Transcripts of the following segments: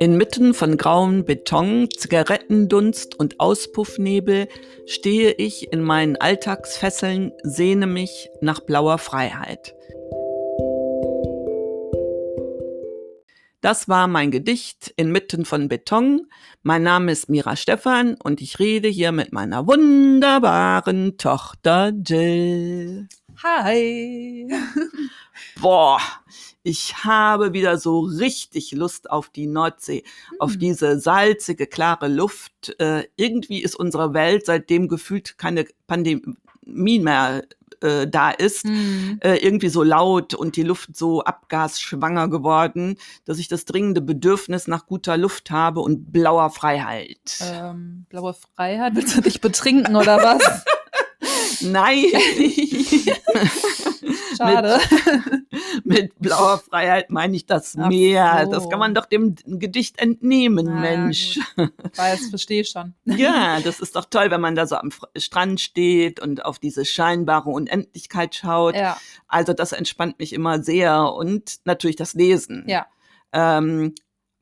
Inmitten von grauem Beton, Zigarettendunst und Auspuffnebel stehe ich in meinen Alltagsfesseln, sehne mich nach blauer Freiheit. Das war mein Gedicht inmitten von Beton. Mein Name ist Mira Stephan und ich rede hier mit meiner wunderbaren Tochter Jill. Hi. Boah, ich habe wieder so richtig Lust auf die Nordsee, mhm. auf hm. diese salzige, klare Luft. Äh, irgendwie ist unsere Welt seitdem gefühlt keine Pandemie mehr äh, da ist, mhm. äh, irgendwie so laut und die Luft so abgasschwanger geworden, dass ich das dringende Bedürfnis nach guter Luft habe und blauer Freiheit. Ähm, blaue Freiheit? Willst du dich betrinken oder was? Nein. Schade. Mit, mit, blauer Freiheit meine ich das Ach Meer. So. Das kann man doch dem Gedicht entnehmen, Na, Mensch. Gut. Weiß, verstehe schon. Ja, das ist doch toll, wenn man da so am Strand steht und auf diese scheinbare Unendlichkeit schaut. Ja. Also das entspannt mich immer sehr und natürlich das Lesen. Ja. Ähm,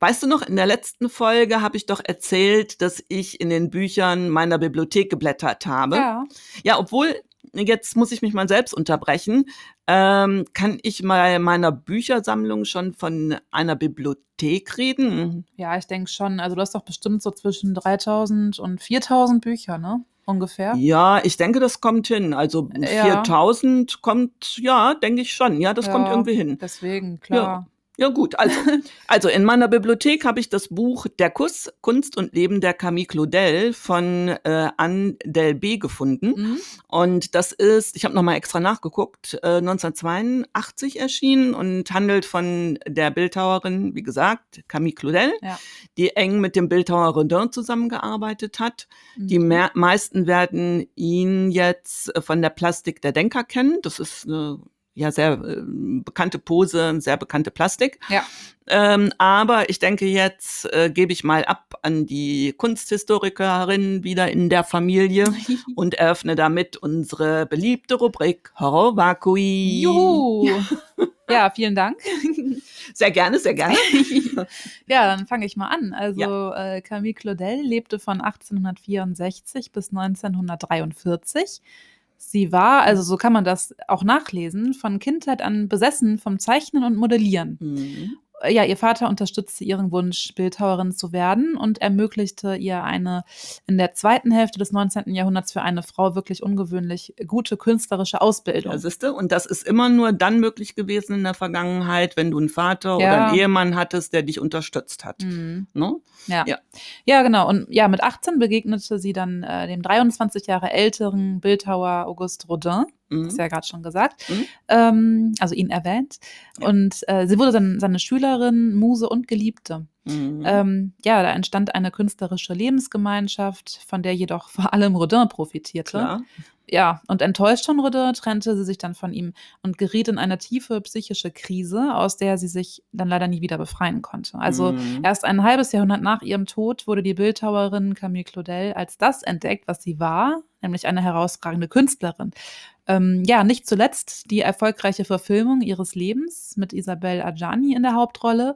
Weißt du noch, in der letzten Folge habe ich doch erzählt, dass ich in den Büchern meiner Bibliothek geblättert habe. Ja. Ja, obwohl, jetzt muss ich mich mal selbst unterbrechen, ähm, kann ich mal meiner Büchersammlung schon von einer Bibliothek reden? Ja, ich denke schon. Also du hast doch bestimmt so zwischen 3000 und 4000 Bücher, ne? Ungefähr. Ja, ich denke, das kommt hin. Also ja. 4000 kommt, ja, denke ich schon. Ja, das ja, kommt irgendwie hin. Deswegen, klar. Ja. Ja gut, also, also in meiner Bibliothek habe ich das Buch Der Kuss, Kunst und Leben der Camille Claudel von äh, Anne Delbé gefunden. Mhm. Und das ist, ich habe nochmal extra nachgeguckt, äh, 1982 erschienen und handelt von der Bildhauerin, wie gesagt, Camille Claudel, ja. die eng mit dem Bildhauer Rodin zusammengearbeitet hat. Mhm. Die meisten werden ihn jetzt von der Plastik der Denker kennen. Das ist eine ja sehr äh, bekannte Pose, sehr bekannte Plastik. Ja. Ähm, aber ich denke, jetzt äh, gebe ich mal ab an die Kunsthistorikerin wieder in der Familie und eröffne damit unsere beliebte Rubrik Horror Vakui. Juhu! Ja. vielen Dank. Sehr gerne, sehr gerne. ja, dann fange ich mal an. Also ja. äh, Camille Claudel lebte von 1864 bis 1943 Sie war, also so kann man das auch nachlesen, von Kindheit an besessen vom Zeichnen und Modellieren. Mhm ja, ihr Vater unterstützte ihren Wunsch, Bildhauerin zu werden und ermöglichte ihr eine in der zweiten Hälfte des 19. Jahrhunderts für eine Frau wirklich ungewöhnlich gute künstlerische Ausbildung. Ja, siehste, und das ist immer nur dann möglich gewesen in der Vergangenheit, wenn du einen Vater ja. oder einen Ehemann hattest, der dich unterstütst hat. Mhm. No? Ja. ja. ja, genau. Und ja, mit 18 begegnete sie dann äh, dem 23 Jahre älteren Bildhauer Auguste Rodin mhm. hast du ja gerade schon gesagt, mhm. ähm, also ihn erwähnt. Ja. Und äh, sie wurde dann seine Schülerin, Muse und Geliebte. Mhm. Ähm, ja, da entstand eine künstlerische Lebensgemeinschaft, von der jedoch vor allem Rodin profitierte. Klar. Ja, und enttäuscht von Rodin trennte sie sich dann von ihm und geriet in eine tiefe psychische Krise, aus der sie sich dann leider nie wieder befreien konnte. Also mhm. erst ein halbes Jahrhundert nach ihrem Tod wurde die Bildhauerin Camille Claudel als das entdeckt, was sie war, nämlich eine herausragende Künstlerin. Ähm, ja, nicht zuletzt die erfolgreiche Verfilmung ihres Lebens mit Isabelle Adjani in der Hauptrolle.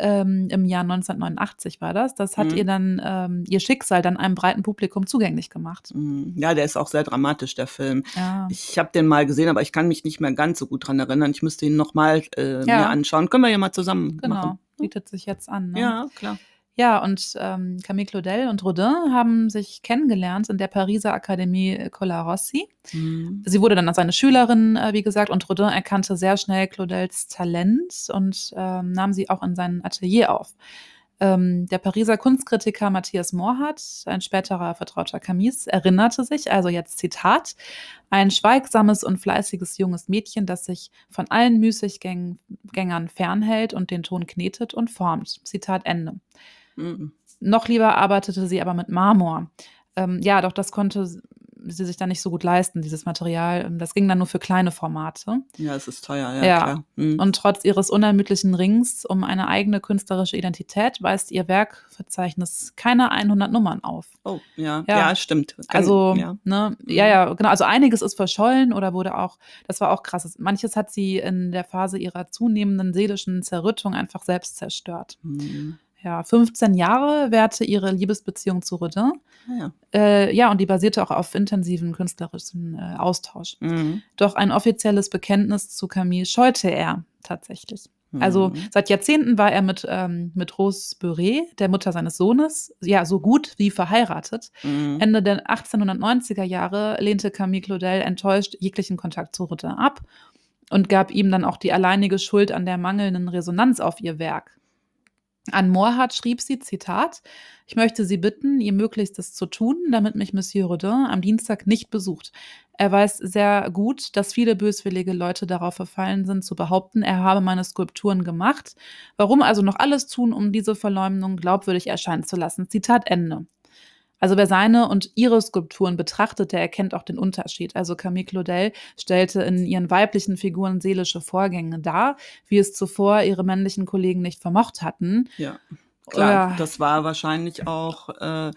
Ähm, Im Jahr 1989 war das. Das hat mhm. ihr dann ähm, ihr Schicksal dann einem breiten Publikum zugänglich gemacht. Mhm. Ja, der ist auch sehr dramatisch, der Film. Ja. Ich habe den mal gesehen, aber ich kann mich nicht mehr ganz so gut dran erinnern. Ich müsste ihn nochmal äh, ja. mir anschauen. Können wir ja mal zusammen genau. machen. Bietet sich jetzt an. Ne? Ja, klar. Ja, und ähm, Camille Claudel und Rodin haben sich kennengelernt in der Pariser Akademie Colarossi. Mhm. Sie wurde dann seine Schülerin, äh, wie gesagt, und Rodin erkannte sehr schnell Claudels Talent und ähm, nahm sie auch in sein Atelier auf. Ähm, der Pariser Kunstkritiker Matthias Morhardt, ein späterer Vertrauter Camus, erinnerte sich, also jetzt Zitat, ein schweigsames und fleißiges junges Mädchen, das sich von allen Müßiggängern fernhält und den Ton knetet und formt. Zitat Ende. Mhm. Noch lieber arbeitete sie aber mit Marmor. Ähm, ja, doch das konnte sie sich dann nicht so gut leisten, dieses Material. Ähm, das ging dann nur für kleine Formate. Ja, es ist teuer, ja. ja. Mhm. Und trotz ihres unermüdlichen Rings um eine eigene künstlerische Identität weist ihr Werkverzeichnis keine 100 Nummern auf. Oh, ja, ja, ja stimmt. Kann, also, ja. Ne, ja, ja, genau. Also einiges ist verschollen oder wurde auch, das war auch krass. Manches hat sie in der Phase ihrer zunehmenden seelischen Zerrüttung einfach selbst zerstört. Mhm. Ja, 15 Jahre währte ihre Liebesbeziehung zu Rodin. Ah, ja. Äh, ja, und die basierte auch auf intensiven künstlerischen äh, Austausch. Mhm. Doch ein offizielles Bekenntnis zu Camille scheute er tatsächlich. Also Mhm. seit Jahrzehnten war er mit, ähm, mit Rose Beuret, der Mutter seines Sohnes, ja, so gut wie verheiratet. Mhm. Ende der 1890er Jahre lehnte Camille Claudel enttäuscht jeglichen Kontakt zu Rodin ab und gab ihm dann auch die alleinige Schuld an der mangelnden Resonanz auf ihr Werk. An Morhardt schrieb sie, Zitat, ich möchte Sie bitten, ihr Möglichstes zu tun, damit mich Monsieur Rodin am Dienstag nicht besucht. Er weiß sehr gut, dass viele böswillige Leute darauf verfallen sind, zu behaupten, er habe meine Skulpturen gemacht. Warum also noch alles tun, um diese Verleumdung glaubwürdig erscheinen zu lassen? Zitat Ende. Also wer seine und ihre Skulpturen betrachtet, der erkennt auch den Unterschied. Also Camille Claudel stellte in ihren weiblichen Figuren seelische Vorgänge dar, wie es zuvor ihre männlichen Kollegen nicht vermocht hatten. Ja. Klar, Ja. das war wahrscheinlich auch äh,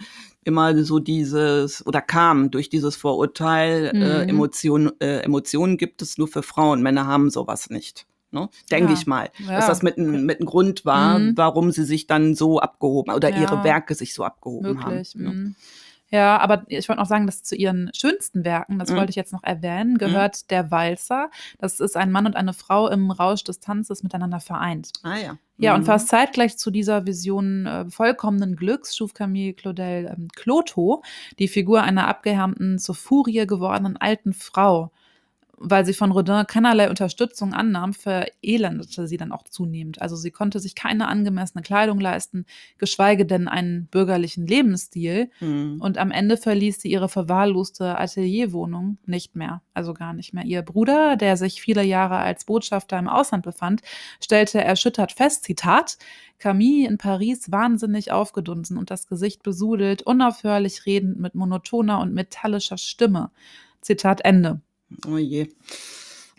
immer so dieses oder kam durch dieses Vorurteil, äh, Mhm. Emotionen, äh, Emotionen gibt es nur für Frauen, Männer haben sowas nicht. Ne? Denke Ja. ich mal, Ja. dass das mit, ein- mit ein Grund war, Mhm. warum sie sich dann so abgehoben oder Ja. ihre Werke sich so abgehoben Möglich. haben. Ne? mhm. Ja, aber ich wollte noch sagen, dass zu ihren schönsten Werken, das Mhm. wollte ich jetzt noch erwähnen, gehört der Walzer. Das ist ein Mann und eine Frau im Rausch des Tanzes miteinander vereint. Ah ja. Ja, und Mhm. fast zeitgleich zu dieser Vision äh, vollkommenen Glücks schuf Camille Claudel ähm, Clotho, die Figur einer abgehärmten, zur Furie gewordenen alten Frau. Weil sie von Rodin keinerlei Unterstützung annahm, verelendete sie dann auch zunehmend. Also sie konnte sich keine angemessene Kleidung leisten, geschweige denn einen bürgerlichen Lebensstil. Mhm. Und am Ende verließ sie ihre verwahrloste Atelierwohnung nicht mehr, also gar nicht mehr. Ihr Bruder, der sich viele Jahre als Botschafter im Ausland befand, stellte erschüttert fest, Zitat, Camille in Paris wahnsinnig aufgedunsen und das Gesicht besudelt, unaufhörlich redend mit monotoner und metallischer Stimme. Zitat Ende. Oh je.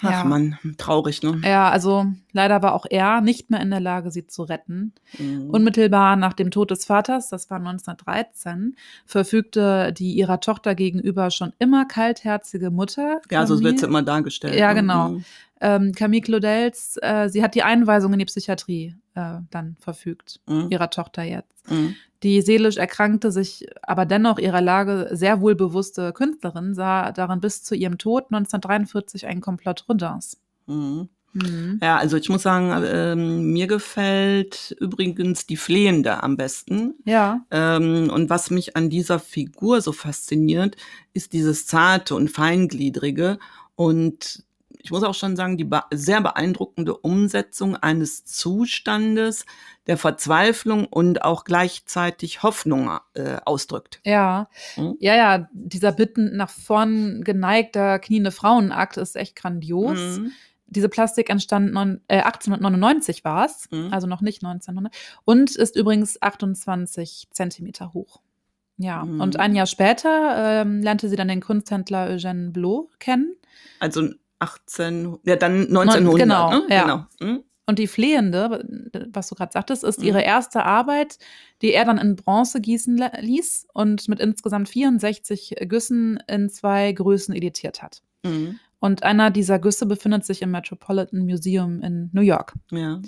Ach Ja. Mann, traurig, ne? Ja, also leider war auch er nicht mehr in der Lage, sie zu retten. Mhm. Unmittelbar nach dem Tod des Vaters, das war 1913, verfügte die ihrer Tochter gegenüber schon immer kaltherzige Mutter. ja, so wird es immer dargestellt. Ja, ne? genau. Mhm. Ähm, Camille Claudels, äh, sie hat die Einweisung in die Psychiatrie äh, dann verfügt, Mhm. ihrer Tochter jetzt. Mhm. Die seelisch erkrankte, sich aber dennoch ihrer Lage sehr wohl bewusste Künstlerin sah darin bis zu ihrem Tod 1943 einen Komplott Rodins. Mhm. Mhm. Ja, also ich muss sagen, ähm, mir gefällt übrigens die Flehende am besten. Ja, Ähm, und was mich an dieser Figur so fasziniert, ist dieses zarte und feingliedrige und ich muss auch schon sagen, die sehr beeindruckende Umsetzung eines Zustandes der Verzweiflung und auch gleichzeitig Hoffnung äh, ausdrückt. ja, Mhm. ja, ja, dieser bittend nach vorn geneigter, kniende Frauenakt ist echt grandios. Mhm. Diese Plastik entstand neun, äh, 1899 war es, Mhm. also noch nicht 1900, und ist übrigens 28 Zentimeter hoch. Ja, Mhm. und ein Jahr später ähm, lernte sie dann den Kunsthändler Eugène Blot kennen. Also 18, ja dann 1900, genau, ne? ja. Genau. Mhm. Und die Flehende, was du gerade sagtest, ist Mhm. ihre erste Arbeit, die er dann in Bronze gießen ließ und mit insgesamt 64 Güssen in zwei Größen editiert hat. Mhm. Und einer dieser Güsse befindet sich im Metropolitan Museum in New York. Ja.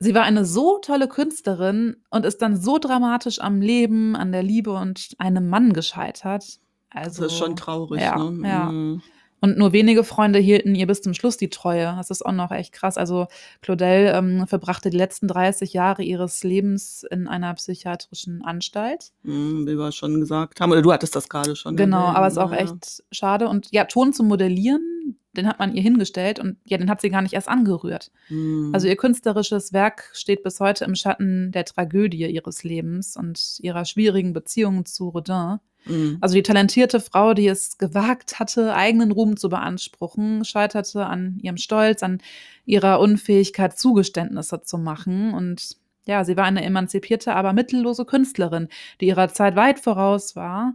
Sie war eine so tolle Künstlerin und ist dann so dramatisch am Leben, an der Liebe und einem Mann gescheitert. Also, das ist schon traurig, ja, ne? ja. Mhm. Und nur wenige Freunde hielten ihr bis zum Schluss die Treue. Das ist auch noch echt krass. Also Claudel ähm, verbrachte die letzten 30 Jahre ihres Lebens in einer psychiatrischen Anstalt. Mhm, wie wir schon gesagt haben. Oder du hattest das gerade schon. Genau, aber es ist auch ja. echt schade. Und ja, Ton zum Modellieren, den hat man ihr hingestellt und ja, den hat sie gar nicht erst angerührt. Mhm. Also ihr künstlerisches Werk steht bis heute im Schatten der Tragödie ihres Lebens und ihrer schwierigen Beziehung zu Rodin. Mhm. Also die talentierte Frau, die es gewagt hatte, eigenen Ruhm zu beanspruchen, scheiterte an ihrem Stolz, an ihrer Unfähigkeit, Zugeständnisse zu machen. Und ja, sie war eine emanzipierte, aber mittellose Künstlerin, die ihrer Zeit weit voraus war.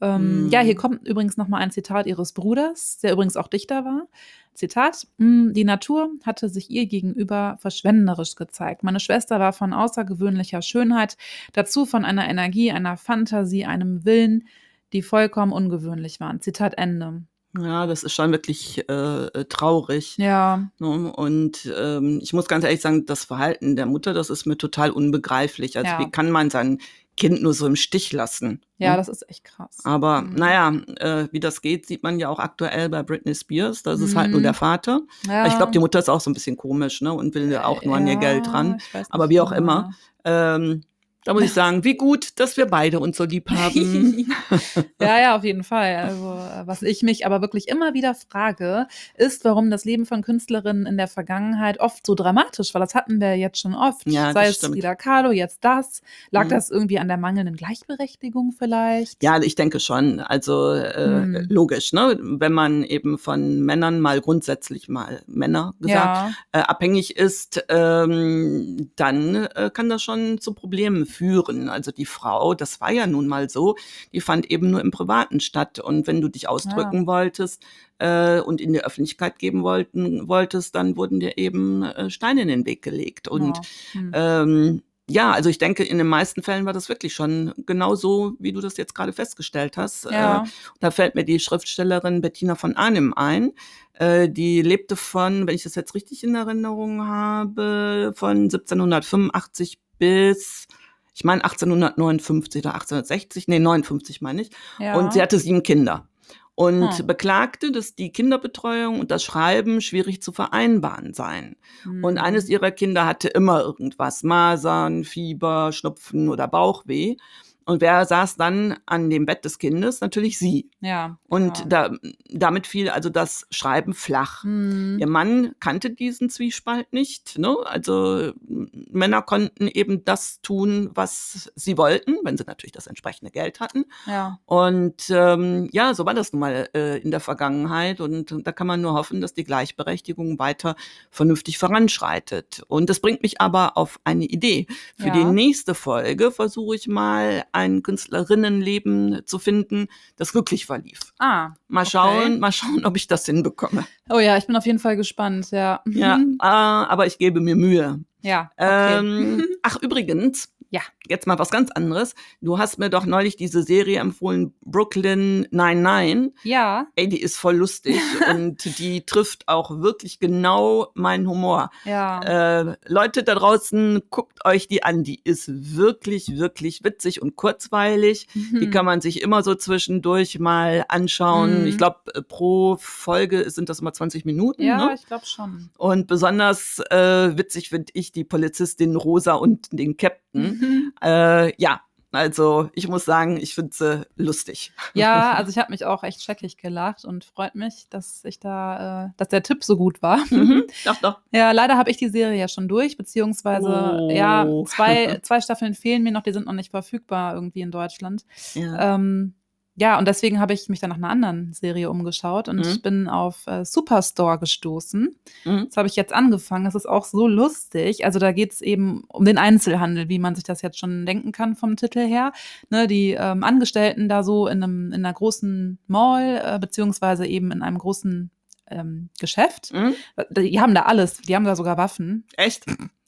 Ähm, Mhm. Ja, hier kommt übrigens noch mal ein Zitat ihres Bruders, der übrigens auch Dichter war. Zitat: "Mm, Die Natur hatte sich ihr gegenüber verschwenderisch gezeigt. Meine Schwester war von außergewöhnlicher Schönheit, dazu von einer Energie, einer Fantasie, einem Willen, die vollkommen ungewöhnlich waren. Zitat Ende. Ja, das ist schon wirklich äh, traurig. Ja. Ne? Und ähm, ich muss ganz ehrlich sagen, das Verhalten der Mutter, das ist mir total unbegreiflich. Also Ja. wie kann man sein Kind nur so im Stich lassen? Ja, ne? das ist echt krass. Aber Mhm. naja, äh, wie das geht, sieht man ja auch aktuell bei Britney Spears. Das ist halt nur Mhm. der Vater. ja. Ich glaube, die Mutter ist auch so ein bisschen komisch ne? und will ja auch nur an ihr Geld ran. Aber wie auch ja. immer. Ähm, da muss ich sagen, wie gut, dass wir beide uns so lieb haben. ja, ja, auf jeden Fall. Also, äh, was ich mich aber wirklich immer wieder frage, ist, warum das Leben von Künstlerinnen in der Vergangenheit oft so dramatisch war. Das hatten wir jetzt schon oft. Ja, Sei es stimmt. Frida Kahlo, jetzt das. Lag Mhm. das irgendwie an der mangelnden Gleichberechtigung vielleicht? Ja, ich denke schon. Also äh, Hm. logisch, ne? Wenn man eben von Männern mal grundsätzlich mal Männer gesagt ja. äh, abhängig ist, ähm, dann äh, kann das schon zu Problemen führen. Also die Frau, das war ja nun mal so, die fand eben nur im Privaten statt. Und wenn du dich ausdrücken wolltest äh, und in die Öffentlichkeit geben wollten, wolltest, dann wurden dir eben äh, Steine in den Weg gelegt. Und ja. Hm. ähm, ja, also ich denke, in den meisten Fällen war das wirklich schon genau so, wie du das jetzt gerade festgestellt hast. Ja. Äh, da fällt mir die Schriftstellerin Bettina von Arnim ein. Äh, die lebte von, wenn ich das jetzt richtig in Erinnerung habe, von 1785 bis, ich meine 1859 oder 1860, nee, 59 meine ich. ja. Und sie hatte sieben Kinder. Und Hm. beklagte, dass die Kinderbetreuung und das Schreiben schwierig zu vereinbaren seien. Und Hm. eines ihrer Kinder hatte immer irgendwas, Masern, Fieber, Schnupfen oder Bauchweh. Und wer saß dann an dem Bett des Kindes? Natürlich sie. Ja. Und klar. da, damit fiel also das Schreiben flach. Hm. Ihr Mann kannte diesen Zwiespalt nicht. Ne? Also Männer konnten eben das tun, was sie wollten, wenn sie natürlich das entsprechende Geld hatten. Ja. Und ähm, ja, so war das nun mal äh, in der Vergangenheit. Und da kann man nur hoffen, dass die Gleichberechtigung weiter vernünftig voranschreitet. Und das bringt mich aber auf eine Idee. Für Ja. die nächste Folge versuche ich mal ein Künstlerinnenleben zu finden, das wirklich verlief. Ah. Mal Okay. schauen, mal schauen, ob ich das hinbekomme. Oh ja, ich bin auf jeden Fall gespannt, ja. Ja, äh, aber ich gebe mir Mühe. Ja. Okay. Ähm, ach, übrigens, Ja. jetzt mal was ganz anderes. Du hast mir doch neulich diese Serie empfohlen, Brooklyn 99. ja, Ey, die ist voll lustig und die trifft auch wirklich genau meinen Humor. ja. Äh, Leute da draußen, guckt euch die an. Die ist wirklich, wirklich witzig und kurzweilig. Die Mhm. kann man sich immer so zwischendurch mal anschauen. Mhm. Ich glaube, pro Folge sind das immer 20 Minuten. ja, Ne? ich glaube schon. Und besonders äh, witzig finde ich die Polizistin Rosa und den Captain. Mhm. Äh, ja, also ich muss sagen, ich finde sie lustig. Ja, also ich habe mich auch echt scheckig gelacht und freut mich, dass ich da, äh, dass der Tipp so gut war. Mhm, doch, doch. Ja, leider habe ich die Serie ja schon durch, beziehungsweise Oh. ja, zwei, zwei Staffeln fehlen mir noch, die sind noch nicht verfügbar irgendwie in Deutschland. Ja. Ähm, ja, und deswegen habe ich mich dann nach einer anderen Serie umgeschaut und Mhm. bin auf äh, Superstore gestoßen. Mhm. Das habe ich jetzt angefangen. Das ist auch so lustig. Also da geht es eben um den Einzelhandel, wie man sich das jetzt schon denken kann vom Titel her. Ne, die ähm, Angestellten da so in, einem, in einer großen Mall, äh, beziehungsweise eben in einem großen ähm, Geschäft. Mhm. Die haben da alles. Die haben da sogar Waffen. Echt?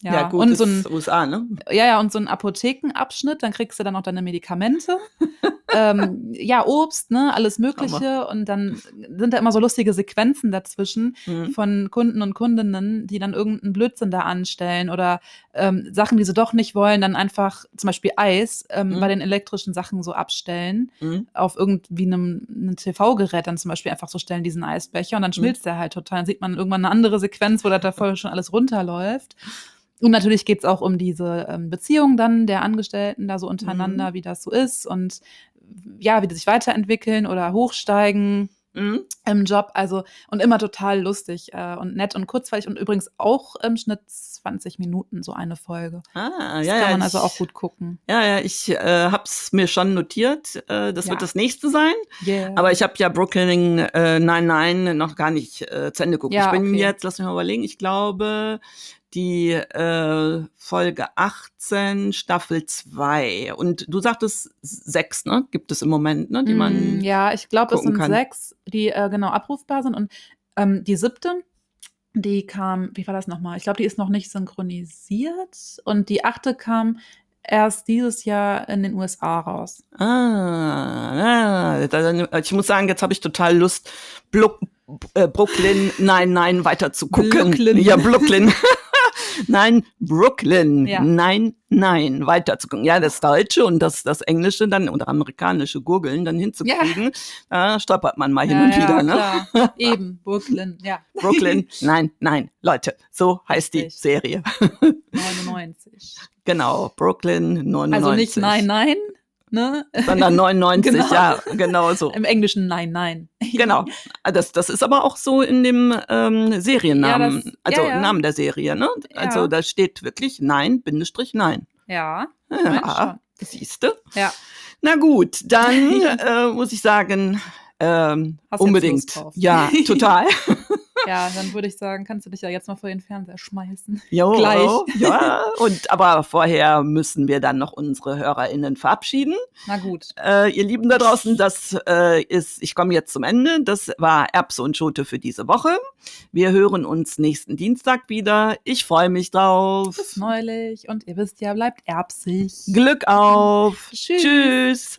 Ja, Ja, gut, und das so ein ist USA, ne? ja, ja, und so ein Apothekenabschnitt, dann kriegst du dann auch deine Medikamente. ähm, ja, Obst, ne, alles Mögliche. Und dann sind da immer so lustige Sequenzen dazwischen Mhm. von Kunden und Kundinnen, die dann irgendeinen Blödsinn da anstellen oder ähm, Sachen, die sie doch nicht wollen, dann einfach zum Beispiel Eis ähm, Mhm. bei den elektrischen Sachen so abstellen. Mhm. Auf irgendwie einem, einem TV-Gerät dann zum Beispiel einfach so stellen, diesen Eisbecher. Und dann schmilzt der halt total. Dann sieht man irgendwann eine andere Sequenz, wo da davor schon alles runterläuft. Und natürlich geht es auch um diese ähm, Beziehung dann der Angestellten da so untereinander, wie das so ist und ja, wie die sich weiterentwickeln oder hochsteigen Mhm. im Job. Also und immer total lustig äh, und nett und kurzweilig und übrigens auch im Schnitt 20 Minuten so eine Folge. Ah, Das ja, kann ja. man also ich, auch gut gucken. Ja, ja, ich äh, hab's mir schon notiert. Äh, das Ja. wird das nächste sein. Yeah. Aber ich habe ja Brooklyn äh, 99 noch gar nicht äh, zu Ende geguckt. Ja, ich bin okay. jetzt, lass mich mal überlegen, ich glaube, die äh, Folge 18, Staffel 2. Und du sagtest sechs, ne? Gibt es im Moment, ne? Die man. Mm, ja, ich glaube, es sind kann. sechs, die äh, genau abrufbar sind. Und ähm, die siebte, die kam, wie war das nochmal? Ich glaube, die ist noch nicht synchronisiert. Und die achte kam erst dieses Jahr in den USA raus. Ah, ah ich muss sagen, jetzt habe ich total Lust, Blo äh, Brooklyn, nein, nein, weiter zu gucken. Brooklyn. Ja, Brooklyn. nein, Brooklyn. Ja. Nein, nein, weiter zu gucken. Ja, das Deutsche und das, das Englische dann oder amerikanische Gurgeln dann hinzukriegen, ja. da stolpert man mal hin ja, und wieder. Ne? Klar. Eben, Brooklyn, ja. Brooklyn, nein, nein, Leute, so heißt Richtig. die Serie. 99. Genau, Brooklyn 99. Also nicht nein, nein, ne? Sondern 99, genau. ja, genau so. Im Englischen nein, nein. genau. Das, das ist aber auch so in dem ähm, Seriennamen, ja, das, also ja, ja. Namen der Serie, ne? Also da steht wirklich nein, Bindestrich nein. Ja. Ja, siehst du? Ja. Na gut, dann äh, muss ich sagen, ähm, unbedingt. Ja, total. Ja, dann würde ich sagen, kannst du dich ja jetzt mal vor den Fernseher schmeißen. Jo, Gleich. Ja, und aber vorher müssen wir dann noch unsere HörerInnen verabschieden. Na gut. Äh, ihr Lieben da draußen, das äh, ist, ich komme jetzt zum Ende. Das war Erbse und Schote für diese Woche. Wir hören uns nächsten Dienstag wieder. Ich freue mich drauf. Bis neulich. Und ihr wisst ja, bleibt erbsig. Glück auf. Tschüss. Tschüss.